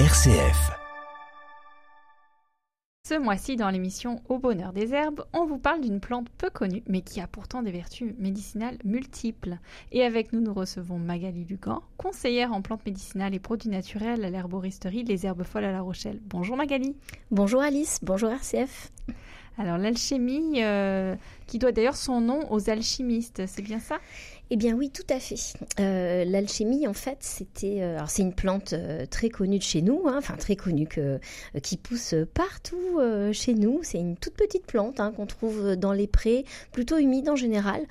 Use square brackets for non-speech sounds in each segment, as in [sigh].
RCF. Ce mois-ci, dans l'émission Au bonheur des herbes, on vous parle d'une plante peu connue, mais qui a pourtant des vertus médicinales multiples. Et avec nous, nous recevons Magali Lugan, conseillère en plantes médicinales et produits naturels à l'herboristerie Les Herbes Folles à La Rochelle. Bonjour Magali. Bonjour Alice, bonjour RCF. Alors l'alchimie, euh, qui doit d'ailleurs son nom aux alchimistes, c'est bien ça? Eh bien oui, tout à fait. Euh, l'alchimie, en fait, c'était, euh, alors c'est une plante euh, très connue de chez nous, hein, enfin très connue qui pousse partout chez nous. C'est une toute petite plante hein, qu'on trouve dans les prés, plutôt humides en général.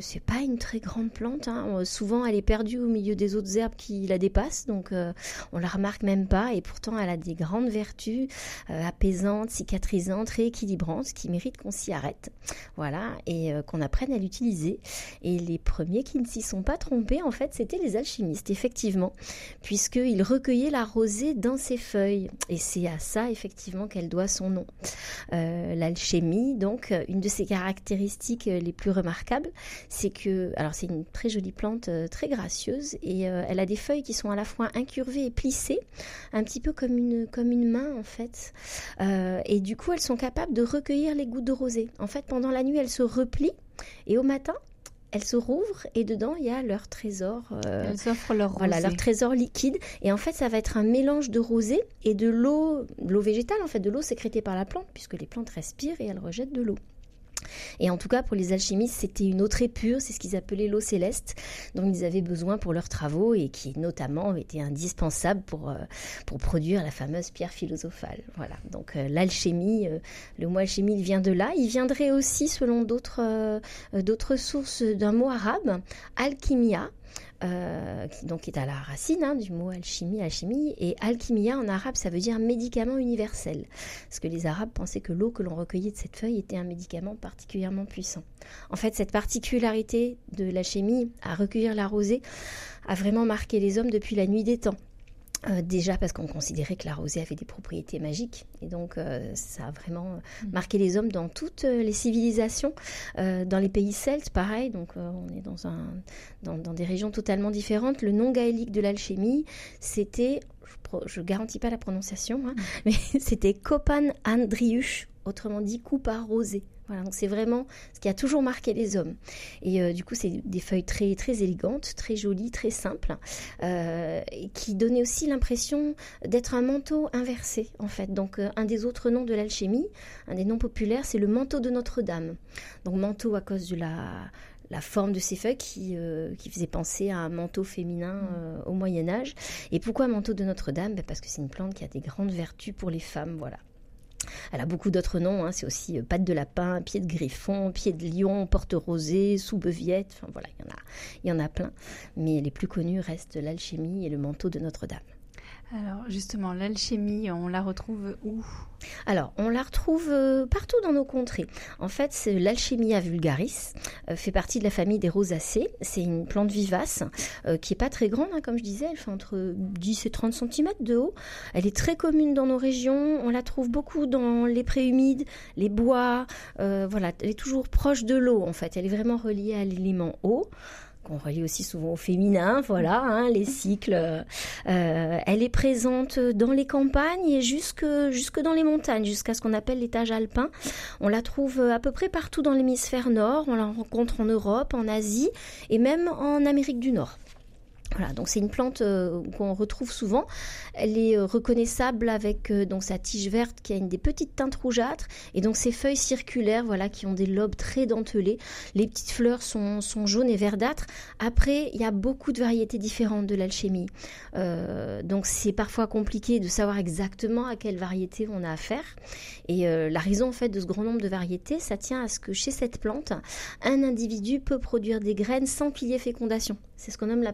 c'est pas une très grande plante. Hein. souvent, elle est perdue au milieu des autres herbes qui la dépassent, donc on la remarque même pas. Et pourtant, elle a des grandes vertus apaisantes, cicatrisantes, rééquilibrantes, qui méritent qu'on s'y arrête. Voilà, et qu'on apprenne à l'utiliser. Et les premiers qui ne s'y sont pas trompés, en fait, c'était les alchimistes, effectivement, puisqu'ils recueillaient la rosée dans ses feuilles. Et c'est à ça, effectivement, qu'elle doit son nom. Euh, l'alchimie, donc, une de ses caractéristiques les plus remarquables, c'est que, alors c'est une très jolie plante, euh, très gracieuse, et euh, elle a des feuilles qui sont à la fois incurvées et plissées, un petit peu comme une, comme une main, en fait. et du coup, elles sont capables de recueillir les gouttes de rosée. En fait, pendant la nuit, elles se replient, et au matin, elles se rouvrent et dedans il y a leur trésor. Euh, elles offrent leur rosée. Voilà, leur trésor liquide. Et en fait, ça va être un mélange de rosée et de l'eau, l'eau végétale en fait, de l'eau sécrétée par la plante, puisque les plantes respirent et elles rejettent de l'eau. Et en tout cas, pour les alchimistes, c'était une eau très pure, c'est ce qu'ils appelaient l'eau céleste, dont ils avaient besoin pour leurs travaux et qui notamment était indispensable pour, euh, pour produire la fameuse pierre philosophale. Voilà, donc euh, l'alchimie, euh, le mot alchimie, il vient de là. Il viendrait aussi, selon d'autres sources, d'un mot arabe, alchimia, euh, donc est à la racine hein, du mot alchimie, alchimie, et alchimia en arabe ça veut dire médicament universel, parce que les Arabes pensaient que l'eau que l'on recueillait de cette feuille était un médicament particulièrement puissant. En fait, cette particularité de l'alchimie à recueillir la rosée a vraiment marqué les hommes depuis la nuit des temps. Euh, déjà parce qu'on considérait que la rosée avait des propriétés magiques et donc euh, ça a vraiment mm. marqué les hommes dans toutes euh, les civilisations, dans les pays celtes pareil, donc on est dans, un, dans, des régions totalement différentes. Le nom gaélique de l'alchimie, c'était, je, ne garantis pas la prononciation, hein, mm. [laughs] mais c'était Copan Andriush, autrement dit coupe à rosée. Voilà, donc c'est vraiment ce qui a toujours marqué les hommes. Et euh, du coup, c'est des feuilles très très élégantes, très jolies, très simples, euh, qui donnaient aussi l'impression d'être un manteau inversé en fait. Donc euh, un des autres noms de l'alchimie, un des noms populaires, c'est le manteau de Notre-Dame. Donc manteau à cause de la forme de ces feuilles qui, qui faisait penser à un manteau féminin au Moyen Âge. Et pourquoi manteau de Notre-Dame? Ben, Parce que c'est une plante qui a des grandes vertus pour les femmes, voilà. Elle a beaucoup d'autres noms, hein. c'est aussi euh, patte de lapin, pied de griffon, pied de lion, porte rosée, sous-beviette, enfin voilà, il y, en a, il y en a plein. Mais les plus connus restent l'alchimie et le manteau de Notre-Dame. Alors justement, l'alchimie, on la retrouve où? Alors, on la retrouve euh, partout dans nos contrées. En fait, l'alchimia vulgaris euh, fait partie de la famille des rosacées. C'est une plante vivace euh, qui est pas très grande, hein, comme je disais, elle fait entre 10 et 30 cm de haut. Elle est très commune dans nos régions. On la trouve beaucoup dans les prés humides, les bois. voilà, elle est toujours proche de l'eau. En fait, elle est vraiment reliée à l'élément eau qu'on relie aussi souvent au féminin, voilà, hein, les cycles. Euh, elle est présente dans les campagnes et jusque, jusque dans les montagnes, jusqu'à ce qu'on appelle l'étage alpin. On la trouve à peu près partout dans l'hémisphère nord, on la rencontre en Europe, en Asie et même en Amérique du Nord. Voilà, donc c'est une plante euh, qu'on retrouve souvent. Elle est euh, reconnaissable avec euh, donc sa tige verte qui a une des petites teintes rougeâtres et donc ses feuilles circulaires, voilà, qui ont des lobes très dentelés. Les petites fleurs sont, jaunes et verdâtres. Après, il y a beaucoup de variétés différentes de l'alchimie, donc c'est parfois compliqué de savoir exactement à quelle variété on a affaire. Et la raison en fait de ce grand nombre de variétés, ça tient à ce que chez cette plante, un individu peut produire des graines sans qu'il fécondation. C'est ce qu'on nomme la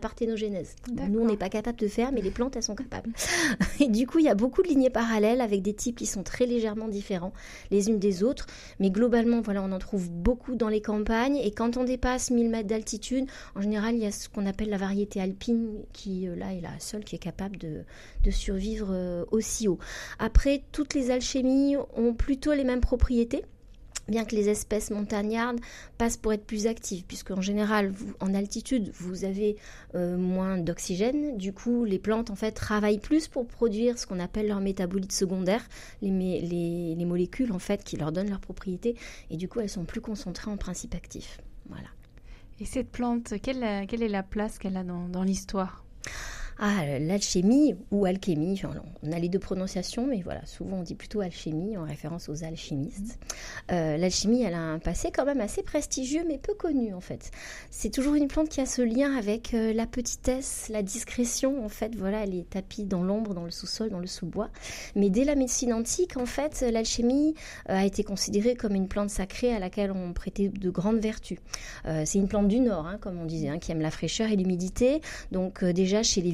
Nous, on n'est pas capable de faire, mais les plantes, elles sont capables. [laughs] Et du coup, il y a beaucoup de lignées parallèles avec des types qui sont très légèrement différents les unes des autres. Mais globalement, voilà, on en trouve beaucoup dans les campagnes. Et quand on dépasse 1000 mètres d'altitude, en général, il y a ce qu'on appelle la variété alpine, qui euh, là est la seule qui est capable de, de survivre euh, aussi haut. Après, toutes les alchimies ont plutôt les mêmes propriétés. Bien que les espèces montagnardes passent pour être plus actives, puisque en général, en altitude, vous avez euh, moins d'oxygène. Du coup, les plantes en fait travaillent plus pour produire ce qu'on appelle leur métabolite secondaire, les, les, molécules en fait qui leur donnent leurs propriétés, et du coup, elles sont plus concentrées en principe actif. Voilà. Et cette plante, quelle, est la place qu'elle a dans l'histoire? Ah, l'alchimie ou alchimie, on a les deux prononciations, mais voilà, souvent on dit plutôt alchimie en référence aux alchimistes. Euh, l'alchimie, elle a un passé quand même assez prestigieux, mais peu connu en fait. C'est toujours une plante qui a ce lien avec euh, la petitesse, la discrétion, en fait, voilà, elle est tapie dans l'ombre, dans le sous-sol, dans le sous-bois. Mais dès la médecine antique, en fait, l'alchimie euh, a été considérée comme une plante sacrée à laquelle on prêtait de grandes vertus. c'est une plante du Nord, hein, comme on disait, hein, qui aime la fraîcheur et l'humidité. Donc déjà, chez les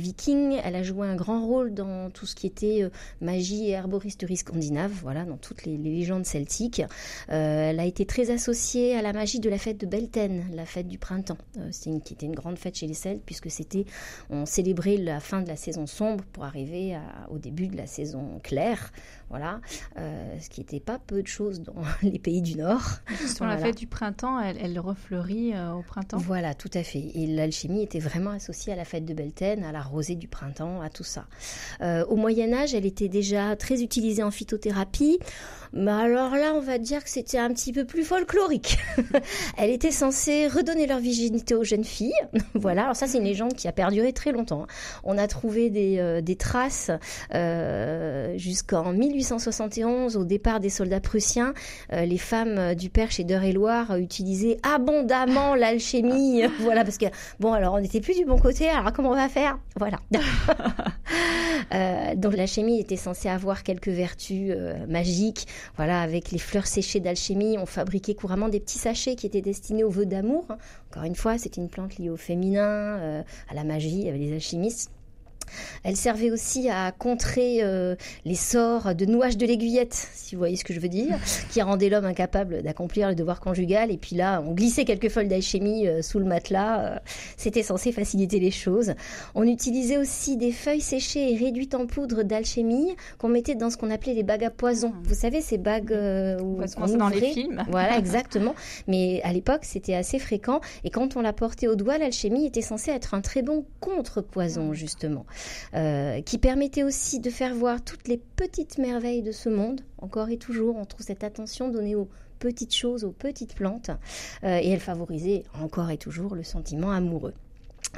Elle a joué un grand rôle dans tout ce qui était euh, magie et herboristerie scandinave, voilà, dans toutes les, légendes celtiques. Euh, elle a été très associée à la magie de la fête de Belten, la fête du printemps. Euh, qui était une grande fête chez les Celtes puisque c'était on célébrait la fin de la saison sombre pour arriver au début de la saison claire. Voilà, ce qui n'était pas peu de choses dans [laughs] les pays du Nord. Sur la fête du printemps, elle, refleurit au printemps? Voilà, tout à fait. Et l'alchimie était vraiment associée à la fête de Belten, à la rosée du printemps, à tout ça. Euh, au Moyen Âge, elle était déjà très utilisée en phytothérapie. Mais alors là, on va dire que c'était un petit peu plus folklorique. [laughs] Elle était censée redonner leur virginité aux jeunes filles. [laughs] voilà, alors ça c'est une légende qui a perduré très longtemps. Hein. On a trouvé des, euh, traces euh, jusqu'en 1871, au départ des soldats prussiens. Euh, les femmes du Perche et d'Eure-et-Loire utilisaient abondamment [laughs] l'alchimie. [laughs] voilà, parce que, bon, alors on n'était plus du bon côté, alors comment on va faire? Voilà. [laughs] donc l'alchimie était censée avoir quelques vertus magiques voilà, avec les fleurs séchées d'alchimie, on fabriquait couramment des petits sachets qui étaient destinés aux vœux d'amour. Encore une fois, c'est une plante liée au féminin, euh, à la magie, avec les alchimistes. Elle servait aussi à contrer euh, les sorts de nouage de l'aiguillette, si vous voyez ce que je veux dire, [laughs] qui rendait l'homme incapable d'accomplir le devoir conjugal. Et puis là, on glissait quelques feuilles d'alchimie euh, sous le matelas. Euh, c'était censé faciliter les choses. On utilisait aussi des feuilles séchées et réduites en poudre d'alchimie qu'on mettait dans ce qu'on appelait les bagues à poison. Vous savez, ces bagues où on dans les films. [laughs] Voilà, [laughs] exactement. Mais à l'époque, c'était assez fréquent. Et quand on la portait au doigt, l'alchimie était censée être un très bon contre-poison, justement. Euh, qui permettait aussi de faire voir toutes les petites merveilles de ce monde. Encore et toujours, on trouve cette attention donnée aux petites choses, aux petites plantes, euh, et elle favorisait encore et toujours le sentiment amoureux.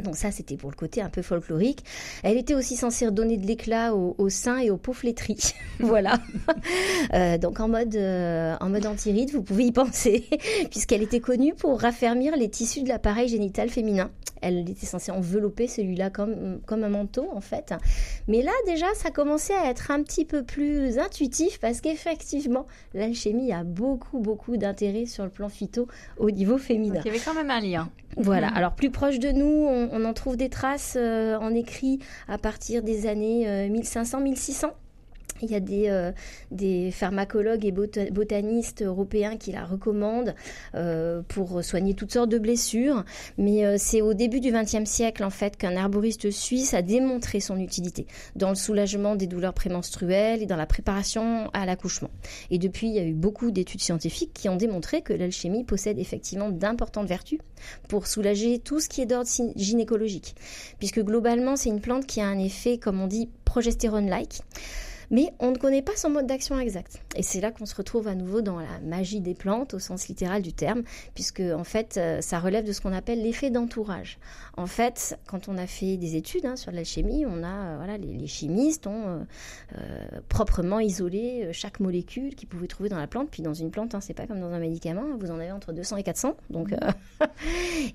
Donc ça, c'était pour le côté un peu folklorique. Elle était aussi censée donner de l'éclat aux, seins et aux peaux flétries. [laughs] voilà. [laughs] Euh, donc en mode, euh, en mode anti-ride, vous pouvez y penser, [laughs] puisqu'elle était connue pour raffermir les tissus de l'appareil génital féminin. Elle était censée envelopper celui-là comme, comme un manteau, en fait. Mais là, déjà, ça commençait à être un petit peu plus intuitif, parce qu'effectivement, l'alchimie a beaucoup, beaucoup d'intérêt sur le plan phyto au niveau féminin. Donc, il y avait quand même un lien. Voilà. Alors, plus proche de nous, on, en trouve des traces euh, en écrit à partir des années 1500-1600. Il y a des, euh, pharmacologues et botanistes européens qui la recommandent euh, pour soigner toutes sortes de blessures. Mais euh, c'est au début du XXe siècle, en fait, qu'un arboriste suisse a démontré son utilité dans le soulagement des douleurs prémenstruelles et dans la préparation à l'accouchement. Et depuis, il y a eu beaucoup d'études scientifiques qui ont démontré que l'alchimie possède effectivement d'importantes vertus pour soulager tout ce qui est d'ordre gynécologique. Puisque globalement, c'est une plante qui a un effet, comme on dit, progestérone-like mais on ne connaît pas son mode d'action exact. Et c'est là qu'on se retrouve à nouveau dans la magie des plantes au sens littéral du terme, puisque en fait euh, ça relève de ce qu'on appelle l'effet d'entourage. En fait, quand on a fait des études hein, sur l'alchimie, on a euh, voilà les, chimistes ont euh, proprement isolé chaque molécule qu'ils pouvaient trouver dans la plante. Puis dans une plante, hein, c'est pas comme dans un médicament, hein, vous en avez entre 200 et 400, donc [laughs]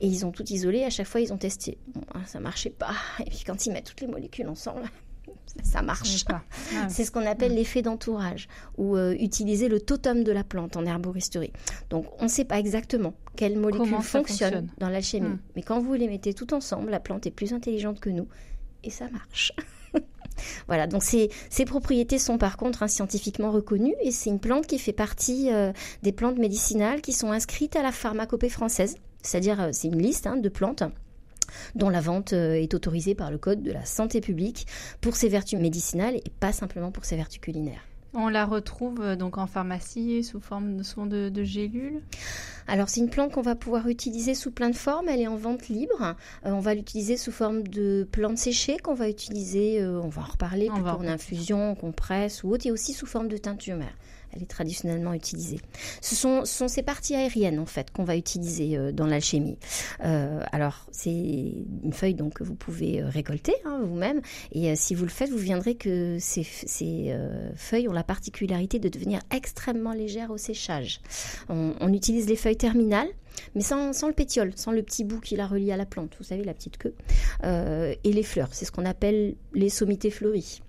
et ils ont tout isolé. À chaque fois, ils ont testé. Bon, ça marchait pas. Et puis quand ils mettent toutes les molécules ensemble, ça marche. [laughs] Ah c'est ce qu'on appelle l'effet d'entourage ou euh, utiliser le totem de la plante en herboristerie. Donc on ne sait pas exactement quelle molécule fonctionne, dans l'alchimie, hmm. mais quand vous les mettez tout ensemble, la plante est plus intelligente que nous et ça marche. [laughs] voilà, donc ces, propriétés sont par contre hein, scientifiquement reconnues et c'est une plante qui fait partie euh, des plantes médicinales qui sont inscrites à la pharmacopée française, c'est-à-dire euh, c'est une liste hein, de plantes dont la vente euh, est autorisée par le Code de la santé publique pour ses vertus médicinales et pas simplement pour ses vertus culinaires. On la retrouve euh, donc en pharmacie sous forme de, de, gélules alors c'est une plante qu'on va pouvoir utiliser sous plein de formes, elle est en vente libre. Euh, on va l'utiliser sous forme de plante séchée qu'on va utiliser, euh, on va en reparler, plutôt en infusion, compresse ou autre, et aussi sous forme de teinture elle est traditionnellement utilisée. Ce sont, ces parties aériennes en fait qu'on va utiliser euh, dans l'alchimie. Euh, alors c'est une feuille donc que vous pouvez euh, récolter hein, vous-même et si vous le faites, vous viendrez que ces, feuilles ont la particularité de devenir extrêmement légères au séchage. On, utilise les feuilles terminales mais sans, le pétiole, sans le petit bout qui la relie à la plante, vous savez, la petite queue, et les fleurs, c'est ce qu'on appelle les sommités fleuries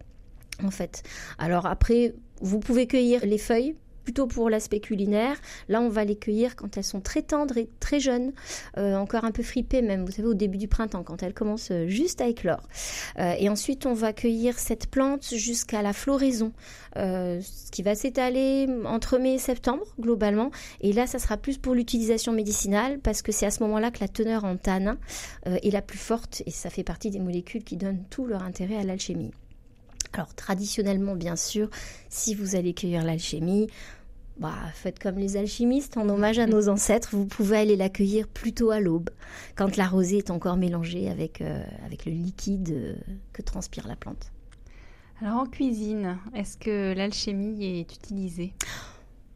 en fait. Alors après, vous pouvez cueillir les feuilles plutôt pour l'aspect culinaire. Là, on va les cueillir quand elles sont très tendres et très jeunes, euh, encore un peu fripées même, vous savez, au début du printemps, quand elles commencent euh, juste à éclore. Euh, et ensuite, on va cueillir cette plante jusqu'à la floraison, ce qui va s'étaler entre mai et septembre, globalement. Et là, ça sera plus pour l'utilisation médicinale, parce que c'est à ce moment-là que la teneur en tanin est la plus forte, et ça fait partie des molécules qui donnent tout leur intérêt à l'alchimie. Alors traditionnellement, bien sûr, si vous allez cueillir l'alchimie, bah, faites comme les alchimistes, en hommage à [laughs] nos ancêtres, vous pouvez aller la cueillir plutôt à l'aube, quand la rosée est encore mélangée avec, euh, avec le liquide euh, que transpire la plante. Alors en cuisine, est-ce que l'alchimie est utilisée?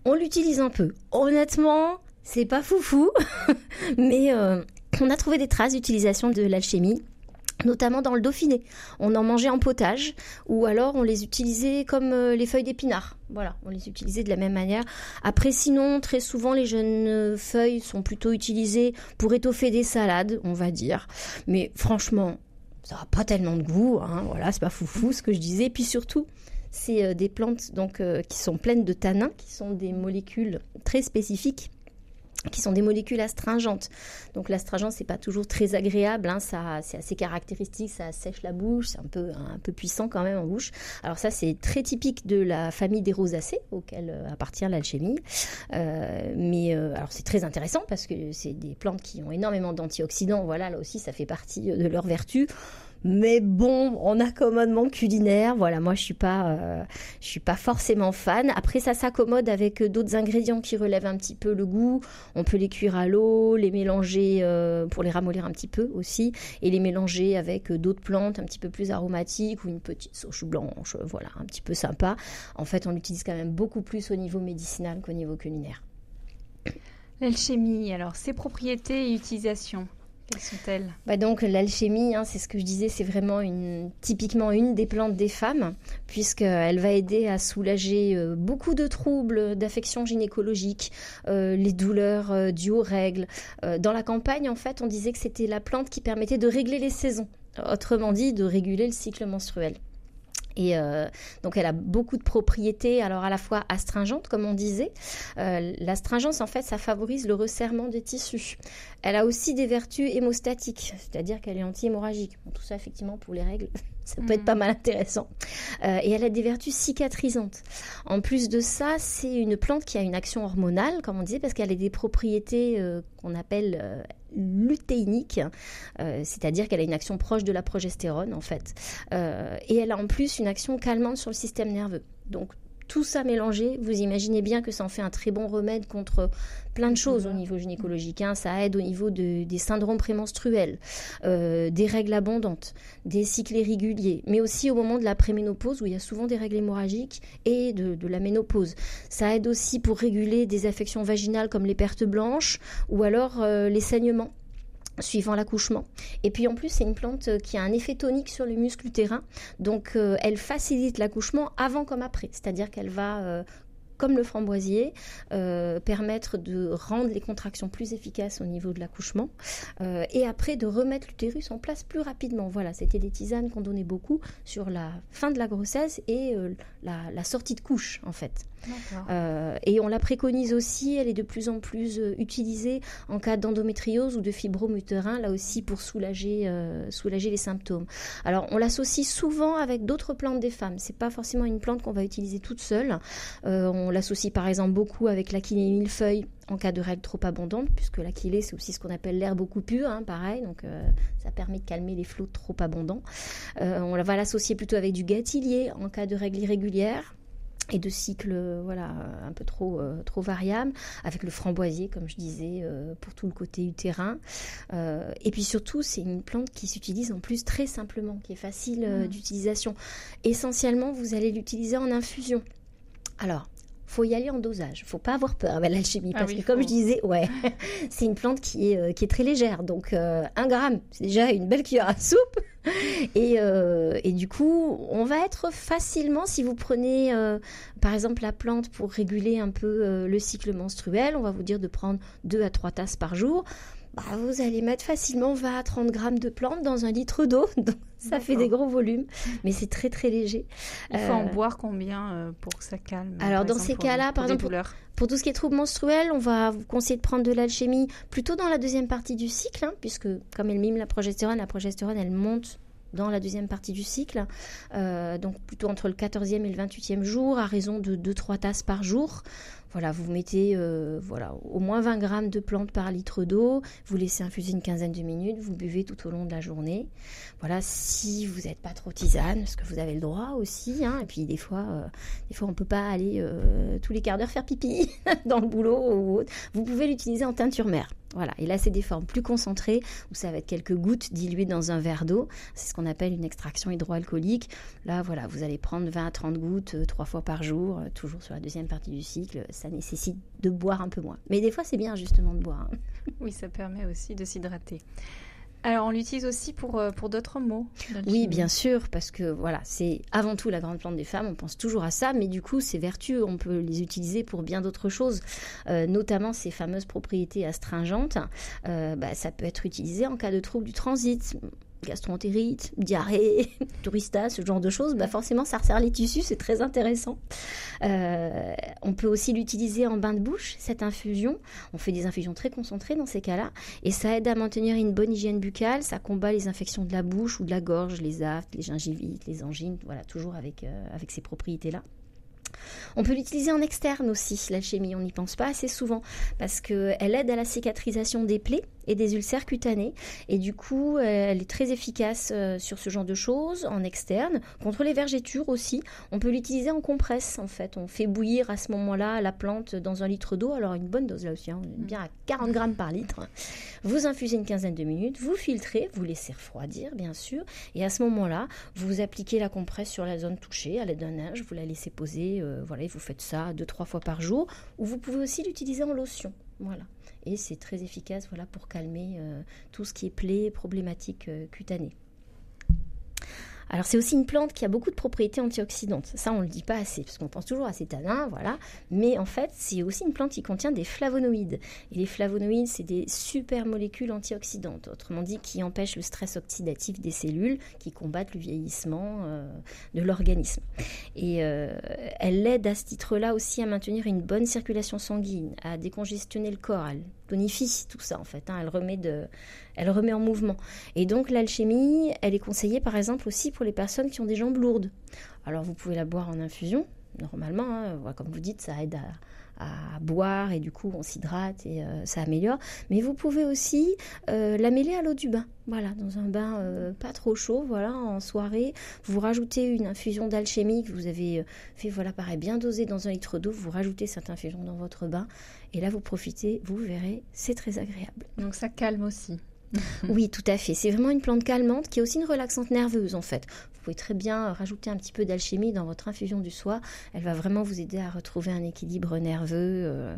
On l'utilise un peu. Honnêtement, c'est pas foufou, [laughs] mais euh, on a trouvé des traces d'utilisation de l'alchimie notamment dans le Dauphiné. On en mangeait en potage ou alors on les utilisait comme euh, les feuilles d'épinard. Voilà, on les utilisait de la même manière. Après, sinon, très souvent, les jeunes euh, feuilles sont plutôt utilisées pour étoffer des salades, on va dire. Mais franchement, ça n'a pas tellement de goût. Hein. Voilà, c'est pas foufou ce que je disais. Puis surtout, c'est euh, des plantes donc qui sont pleines de tanins, qui sont des molécules très spécifiques qui sont des molécules astringentes. Donc l'astringent c'est pas toujours très agréable, hein, ça c'est assez caractéristique, ça sèche la bouche, c'est un peu un peu puissant quand même en bouche. Alors ça c'est très typique de la famille des rosacées auquel euh, appartient l'alchimie. Euh, mais euh, alors c'est très intéressant parce que c'est des plantes qui ont énormément d'antioxydants. Voilà là aussi ça fait partie de leurs vertus. Mais bon, en accommodement culinaire, voilà, moi je suis pas, euh, je suis pas forcément fan. Après, ça s'accommode avec d'autres ingrédients qui relèvent un petit peu le goût. On peut les cuire à l'eau, les mélanger euh, pour les ramollir un petit peu aussi, et les mélanger avec d'autres plantes un petit peu plus aromatiques ou une petite sauce blanche, voilà, un petit peu sympa. En fait, on l'utilise quand même beaucoup plus au niveau médicinal qu'au niveau culinaire. L'alchimie, alors ses propriétés et utilisations quelles sont-elles? Bah Donc l'alchimie, hein, c'est ce que je disais, c'est vraiment typiquement une des plantes des femmes, puisqu'elle va aider à soulager euh, beaucoup de troubles d'affections gynécologiques, euh, les douleurs euh, dues aux règles. dans la campagne, en fait, on disait que c'était la plante qui permettait de régler les saisons, autrement dit, de réguler le cycle menstruel. Et euh, donc elle a beaucoup de propriétés, alors à la fois astringentes, comme on disait. Euh, l'astringence, en fait, ça favorise le resserrement des tissus. Elle a aussi des vertus hémostatiques, c'est-à-dire qu'elle est anti-hémorragique. tout ça, effectivement, pour les règles, ça peut être pas mm. mal intéressant. Euh, et elle a des vertus cicatrisantes. En plus de ça, c'est une plante qui a une action hormonale, comme on disait, parce qu'elle a des propriétés qu'on appelle lutéinique, euh, c'est-à-dire qu'elle a une action proche de la progestérone en fait. Euh, et elle a en plus une action calmante sur le système nerveux. Donc tout ça mélangé, vous imaginez bien que ça en fait un très bon remède contre plein de choses au niveau gynécologique. Hein. Ça aide au niveau des syndromes prémenstruels, euh, des règles abondantes, des cycles irréguliers, mais aussi au moment de la préménopause où il y a souvent des règles hémorragiques et de, la ménopause. Ça aide aussi pour réguler des affections vaginales comme les pertes blanches ou alors euh, les saignements suivant l'accouchement. Et puis en plus, c'est une plante euh, qui a un effet tonique sur le muscle utérin. Donc euh, elle facilite l'accouchement avant comme après. C'est-à-dire qu'elle va euh, comme le framboisier, permettre de rendre les contractions plus efficaces au niveau de l'accouchement et après de remettre l'utérus en place plus rapidement. Voilà, c'était des tisanes qu'on donnait beaucoup sur la fin de la grossesse et la, sortie de couche en fait. Euh, et on la préconise aussi, elle est de plus en plus euh, utilisée en cas d'endométriose ou de fibrome utérin, là aussi pour soulager, euh, soulager les symptômes. Alors on l'associe souvent avec d'autres plantes des femmes. C'est pas forcément une plante qu'on va utiliser toute seule. on l'associe par exemple beaucoup avec l'achillée millefeuille en cas de règles trop abondantes, puisque l'achillée c'est aussi ce qu'on appelle l'herbe au coupures, hein, pareil, donc ça permet de calmer les flots trop abondants. on va l'associer plutôt avec du gâtillier en cas de règles irrégulières et de cycles voilà un peu trop trop variables avec le framboisier comme je disais pour tout le côté utérin. Et puis surtout c'est une plante qui s'utilise en plus très simplement qui est facile mmh. d'utilisation. Essentiellement vous allez l'utiliser en infusion. Alors faut y aller en dosage. Faut pas avoir peur avec l'alchimie ah parce que comme je disais, [laughs] ouais, [laughs] c'est une plante qui est, euh, qui est très légère. Donc euh, un gramme, c'est déjà une belle cuillère à soupe. [laughs] Et, euh, et, du coup, on va être facilement, si vous prenez par exemple la plante pour réguler un peu le cycle menstruel, on va vous dire de prendre 2 à 3 tasses par jour. Bah, vous allez mettre facilement 20 à 30 grammes de plantes dans un litre d'eau. [laughs] ça fait des gros volumes, mais c'est très très léger. Il faut en euh, boire combien euh, pour que ça calme Alors dans ces cas-là, par exemple, pour, tout ce qui est troubles menstruels, on va vous conseiller de prendre de l'alchimie plutôt dans la deuxième partie du cycle, hein, puisque comme elle mime la progestérone, la progestérone elle monte dans la deuxième partie du cycle, euh, donc plutôt entre le 14e et le 28e jour, à raison de 2-3 tasses par jour. Voilà, vous mettez euh, voilà, au moins 20 grammes de plantes par litre d'eau, vous laissez infuser une quinzaine de minutes, vous buvez tout au long de la journée. Voilà, si vous n'êtes pas trop tisane, parce que vous avez le droit aussi, hein, et puis des fois, euh, des fois on ne peut pas aller tous les quarts d'heure faire pipi [laughs] dans le boulot ou autre. Vous pouvez l'utiliser en teinture mère. Voilà, et là c'est des formes plus concentrées où ça va être quelques gouttes diluées dans un verre d'eau. C'est ce qu'on appelle une extraction hydroalcoolique. Là, voilà, vous allez prendre 20 à 30 gouttes euh, trois fois par jour, euh, toujours sur la deuxième partie du cycle. Ça nécessite de boire un peu moins. Mais des fois, c'est bien justement de boire. Hein. Oui, ça permet aussi de s'hydrater. Alors, on l'utilise aussi pour, euh, pour d'autres mots. Oui, bien sûr, parce que voilà, c'est avant tout la grande plante des femmes, on pense toujours à ça, mais du coup, ces vertus, on peut les utiliser pour bien d'autres choses, euh, notamment ces fameuses propriétés astringentes. Euh, bah, ça peut être utilisé en cas de trouble du transit gastroentérite, diarrhée, [laughs] tourista, ce genre de choses, bah forcément ça resserre les tissus, c'est très intéressant. Euh, on peut aussi l'utiliser en bain de bouche, cette infusion. On fait des infusions très concentrées dans ces cas-là, et ça aide à maintenir une bonne hygiène buccale, ça combat les infections de la bouche ou de la gorge, les aftes, les gingivites, les angines, voilà, toujours avec, euh, avec ces propriétés-là. On peut l'utiliser en externe aussi, l'alchimie, on n'y pense pas assez souvent, parce qu'elle aide à la cicatrisation des plaies et des ulcères cutanés. Et du coup, elle est très efficace euh, sur ce genre de choses, en externe. Contre les vergetures aussi, on peut l'utiliser en compresse en fait. On fait bouillir à ce moment-là la plante dans un litre d'eau. Alors une bonne dose là aussi, hein, bien à 40 grammes par litre. Vous infusez une quinzaine de minutes, vous filtrez, vous laissez refroidir bien sûr. Et à ce moment-là, vous appliquez la compresse sur la zone touchée à l'aide d'un linge, vous la laissez poser. Euh, voilà, vous faites ça deux, trois fois par jour. Ou vous pouvez aussi l'utiliser en lotion. Voilà et c'est très efficace voilà, pour calmer euh, tout ce qui est plaies, problématiques euh, cutanées. Alors c'est aussi une plante qui a beaucoup de propriétés antioxydantes. Ça on le dit pas assez parce qu'on pense toujours à ces tanins, voilà. Mais en fait c'est aussi une plante qui contient des flavonoïdes. Et les flavonoïdes c'est des super molécules antioxydantes, autrement dit qui empêchent le stress oxydatif des cellules, qui combattent le vieillissement euh, de l'organisme. Et euh, elle aide à ce titre-là aussi à maintenir une bonne circulation sanguine, à décongestionner le corps, tonifie tout ça en fait. Hein. Elle remet de, elle remet en mouvement. Et donc l'alchimie, elle est conseillée par exemple aussi pour les personnes qui ont des jambes lourdes. Alors vous pouvez la boire en infusion, normalement, hein. comme vous dites, ça aide à, boire et du coup on s'hydrate et euh, ça améliore. Mais vous pouvez aussi euh, la mêler à l'eau du bain. Voilà, dans un bain euh, pas trop chaud, voilà, en soirée, vous rajoutez une infusion d'alchimie que vous avez fait, voilà, pareil, bien dosé dans un litre d'eau, vous rajoutez cette infusion dans votre bain et là vous profitez, vous verrez, c'est très agréable. Donc ça calme aussi. Oui, tout à fait. C'est vraiment une plante calmante qui est aussi une relaxante nerveuse en fait. Vous pouvez très bien rajouter un petit peu d'alchimie dans votre infusion du soir. Elle va vraiment vous aider à retrouver un équilibre nerveux. Euh,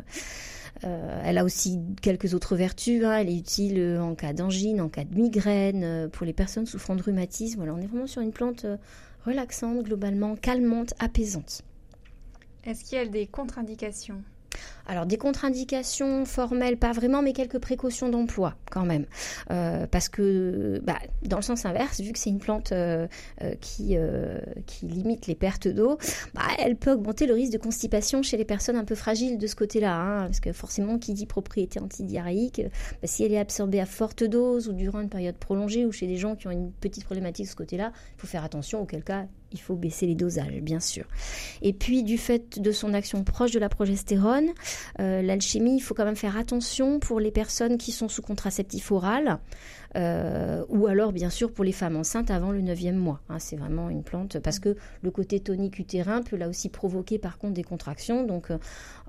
euh, elle a aussi quelques autres vertus. Hein. Elle est utile en cas d'angine, en cas de migraine, euh, pour les personnes souffrant de rhumatisme. Voilà, on est vraiment sur une plante relaxante, globalement calmante, apaisante. Est-ce qu'il y a des contre-indications? Alors des contre-indications formelles, pas vraiment, mais quelques précautions d'emploi quand même. Euh, parce que bah, dans le sens inverse, vu que c'est une plante euh, euh, qui, limite les pertes d'eau, bah, elle peut augmenter le risque de constipation chez les personnes un peu fragiles de ce côté-là. Hein, parce que forcément, qui dit propriété antidiarrhéique, bah, si elle est absorbée à forte dose ou durant une période prolongée ou chez des gens qui ont une petite problématique de ce côté-là, il faut faire attention, auquel cas il faut baisser les dosages, bien sûr. Et puis, du fait de son action proche de la progestérone, euh, l'alchimie, il faut quand même faire attention pour les personnes qui sont sous contraceptif oral, euh, ou alors, bien sûr, pour les femmes enceintes avant le 9e mois. Hein. c'est vraiment une plante, parce que le côté tonique utérin peut là aussi provoquer, par contre, des contractions. Donc, euh,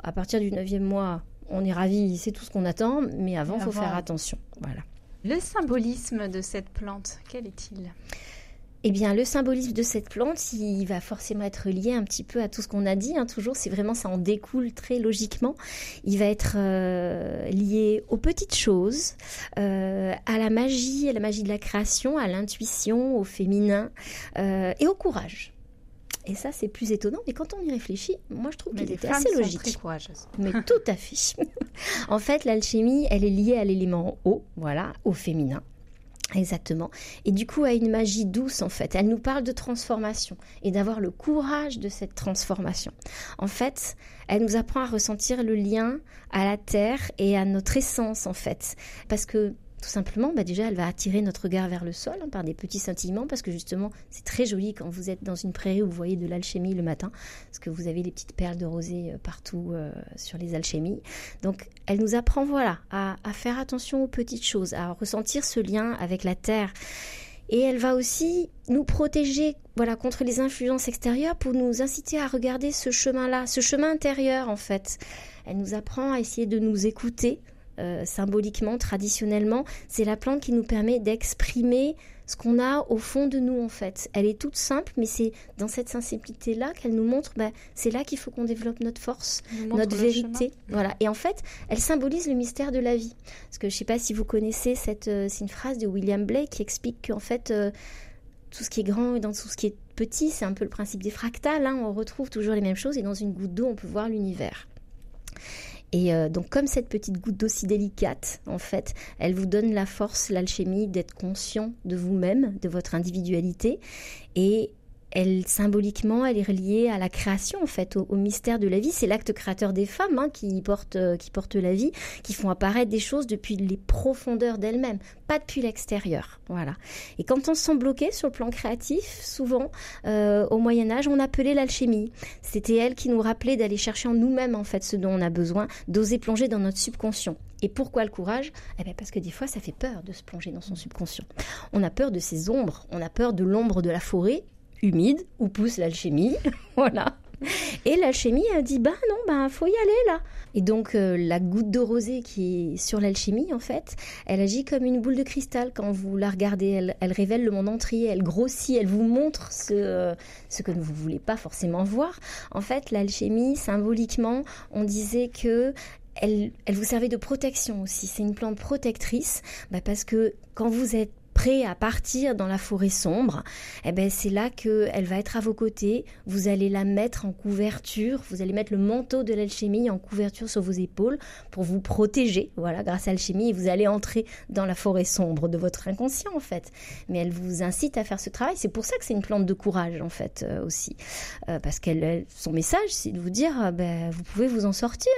à partir du 9e mois, on est ravi, c'est tout ce qu'on attend, mais avant, il faut faire attention. Voilà. Le symbolisme de cette plante, quel est-il? Eh bien, le symbolisme de cette plante, il va forcément être lié un petit peu à tout ce qu'on a dit. Hein, toujours, c'est vraiment ça en découle très logiquement. Il va être euh, lié aux petites choses, euh, à la magie, à la magie de la création, à l'intuition, au féminin euh, et au courage. Et ça, c'est plus étonnant. Mais quand on y réfléchit, moi, je trouve qu'il était assez logique. Mais tout à fait. [laughs] en fait, l'alchimie, elle est liée à l'élément eau, voilà, au féminin. Exactement. Et du coup, à une magie douce, en fait. Elle nous parle de transformation et d'avoir le courage de cette transformation. En fait, elle nous apprend à ressentir le lien à la terre et à notre essence, en fait. Parce que tout simplement, bah déjà, elle va attirer notre regard vers le sol hein, par des petits scintillements, parce que justement, c'est très joli quand vous êtes dans une prairie où vous voyez de l'alchimie le matin, parce que vous avez les petites perles de rosée euh, partout euh, sur les alchimies. Donc, elle nous apprend, voilà, à, à faire attention aux petites choses, à ressentir ce lien avec la terre. Et elle va aussi nous protéger voilà, contre les influences extérieures pour nous inciter à regarder ce chemin-là, ce chemin intérieur en fait. Elle nous apprend à essayer de nous écouter, euh, symboliquement, traditionnellement, c'est la plante qui nous permet d'exprimer ce qu'on a au fond de nous en fait. Elle est toute simple, mais c'est dans cette simplicité-là qu'elle nous montre, bah, c'est là qu'il faut qu'on développe notre force, notre vérité. Voilà. Et en fait, elle symbolise le mystère de la vie. Parce que je ne sais pas si vous connaissez cette, euh, c'est une phrase de William Blake qui explique qu'en fait, euh, tout ce qui est grand et dans tout ce qui est petit, c'est un peu le principe des fractales. Hein. on retrouve toujours les mêmes choses et dans une goutte d'eau, on peut voir l'univers. Et euh, donc comme cette petite goutte d'eau si délicate, en fait, elle vous donne la force, l'alchimie d'être conscient de vous-même, de votre individualité. Et elle symboliquement, elle est reliée à la création en fait, au, mystère de la vie. C'est l'acte créateur des femmes hein, qui portent euh, qui la vie, qui font apparaître des choses depuis les profondeurs d'elles-mêmes, pas depuis l'extérieur. Voilà. Et quand on se sent bloqué sur le plan créatif, souvent euh, au Moyen Âge, on appelait l'alchimie. C'était elle qui nous rappelait d'aller chercher en nous-mêmes en fait ce dont on a besoin, d'oser plonger dans notre subconscient. Et pourquoi le courage? Eh bien Parce que des fois, ça fait peur de se plonger dans son subconscient. On a peur de ces ombres, on a peur de l'ombre de la forêt humide où pousse l'alchimie. [laughs] voilà. Et l'alchimie a dit bah non, bah faut y aller là. Et donc euh, la goutte de rosée qui est sur l'alchimie en fait, elle agit comme une boule de cristal quand vous la regardez. Elle, révèle le monde entier, elle grossit, elle vous montre ce, que vous voulez pas forcément voir. En fait, l'alchimie symboliquement, on disait que elle, vous servait de protection aussi. C'est une plante protectrice bah parce que quand vous êtes prêt à partir dans la forêt sombre, eh ben c'est là que elle va être à vos côtés. Vous allez la mettre en couverture, vous allez mettre le manteau de l'alchimie en couverture sur vos épaules pour vous protéger. Voilà, grâce à l'alchimie, vous allez entrer dans la forêt sombre de votre inconscient en fait. Mais elle vous incite à faire ce travail. C'est pour ça que c'est une plante de courage en fait euh, aussi, euh, parce qu'elle, son message, c'est de vous dire, euh, ben, vous pouvez vous en sortir,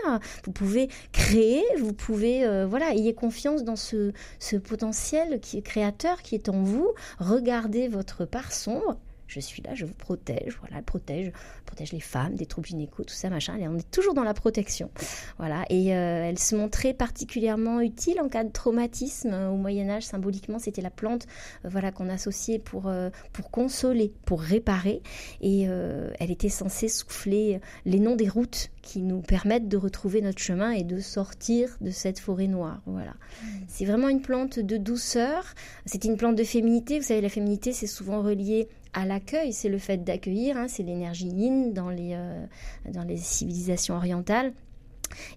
vous pouvez créer, vous pouvez, voilà, ayez confiance dans ce, ce potentiel qui est créateur qui est en vous, regardez votre part sombre. Je suis là, je vous protège, voilà, protège, protège les femmes des troubles gynéco, tout ça, machin. Et on est toujours dans la protection, voilà. Et euh, elle se montrait particulièrement utile en cas de traumatisme au Moyen Âge. Symboliquement, c'était la plante, euh, voilà, qu'on associait pour euh, pour consoler, pour réparer. Et elle était censée souffler les noms des routes qui nous permettent de retrouver notre chemin et de sortir de cette forêt noire. Voilà. Mmh. C'est vraiment une plante de douceur. C'est une plante de féminité. Vous savez, la féminité, c'est souvent relié à l'accueil. C'est le fait d'accueillir. Hein. c'est l'énergie yin dans les, euh, dans les civilisations orientales.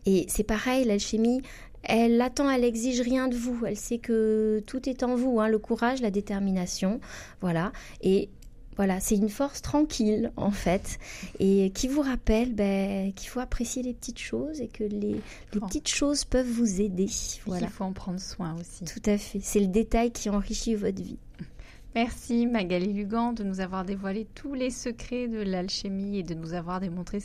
Et c'est pareil, l'alchimie, elle attend, elle exige rien de vous. Elle sait que tout est en vous, hein, le courage, la détermination, voilà. Et voilà, c'est une force tranquille en fait, et qui vous rappelle ben, qu'il faut apprécier les petites choses et que les, oh. petites choses peuvent vous aider. Voilà. Il faut en prendre soin aussi. Tout à fait. C'est le détail qui enrichit votre vie. Merci Magali Lugan de nous avoir dévoilé tous les secrets de l'alchimie et de nous avoir démontré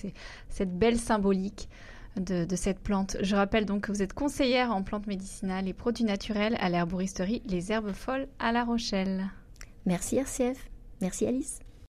cette belle symbolique. De, de, cette plante. Je rappelle donc que vous êtes conseillère en plantes médicinales et produits naturels à l'herboristerie Les Herbes Folles à La Rochelle. Merci RCF. Merci Alice.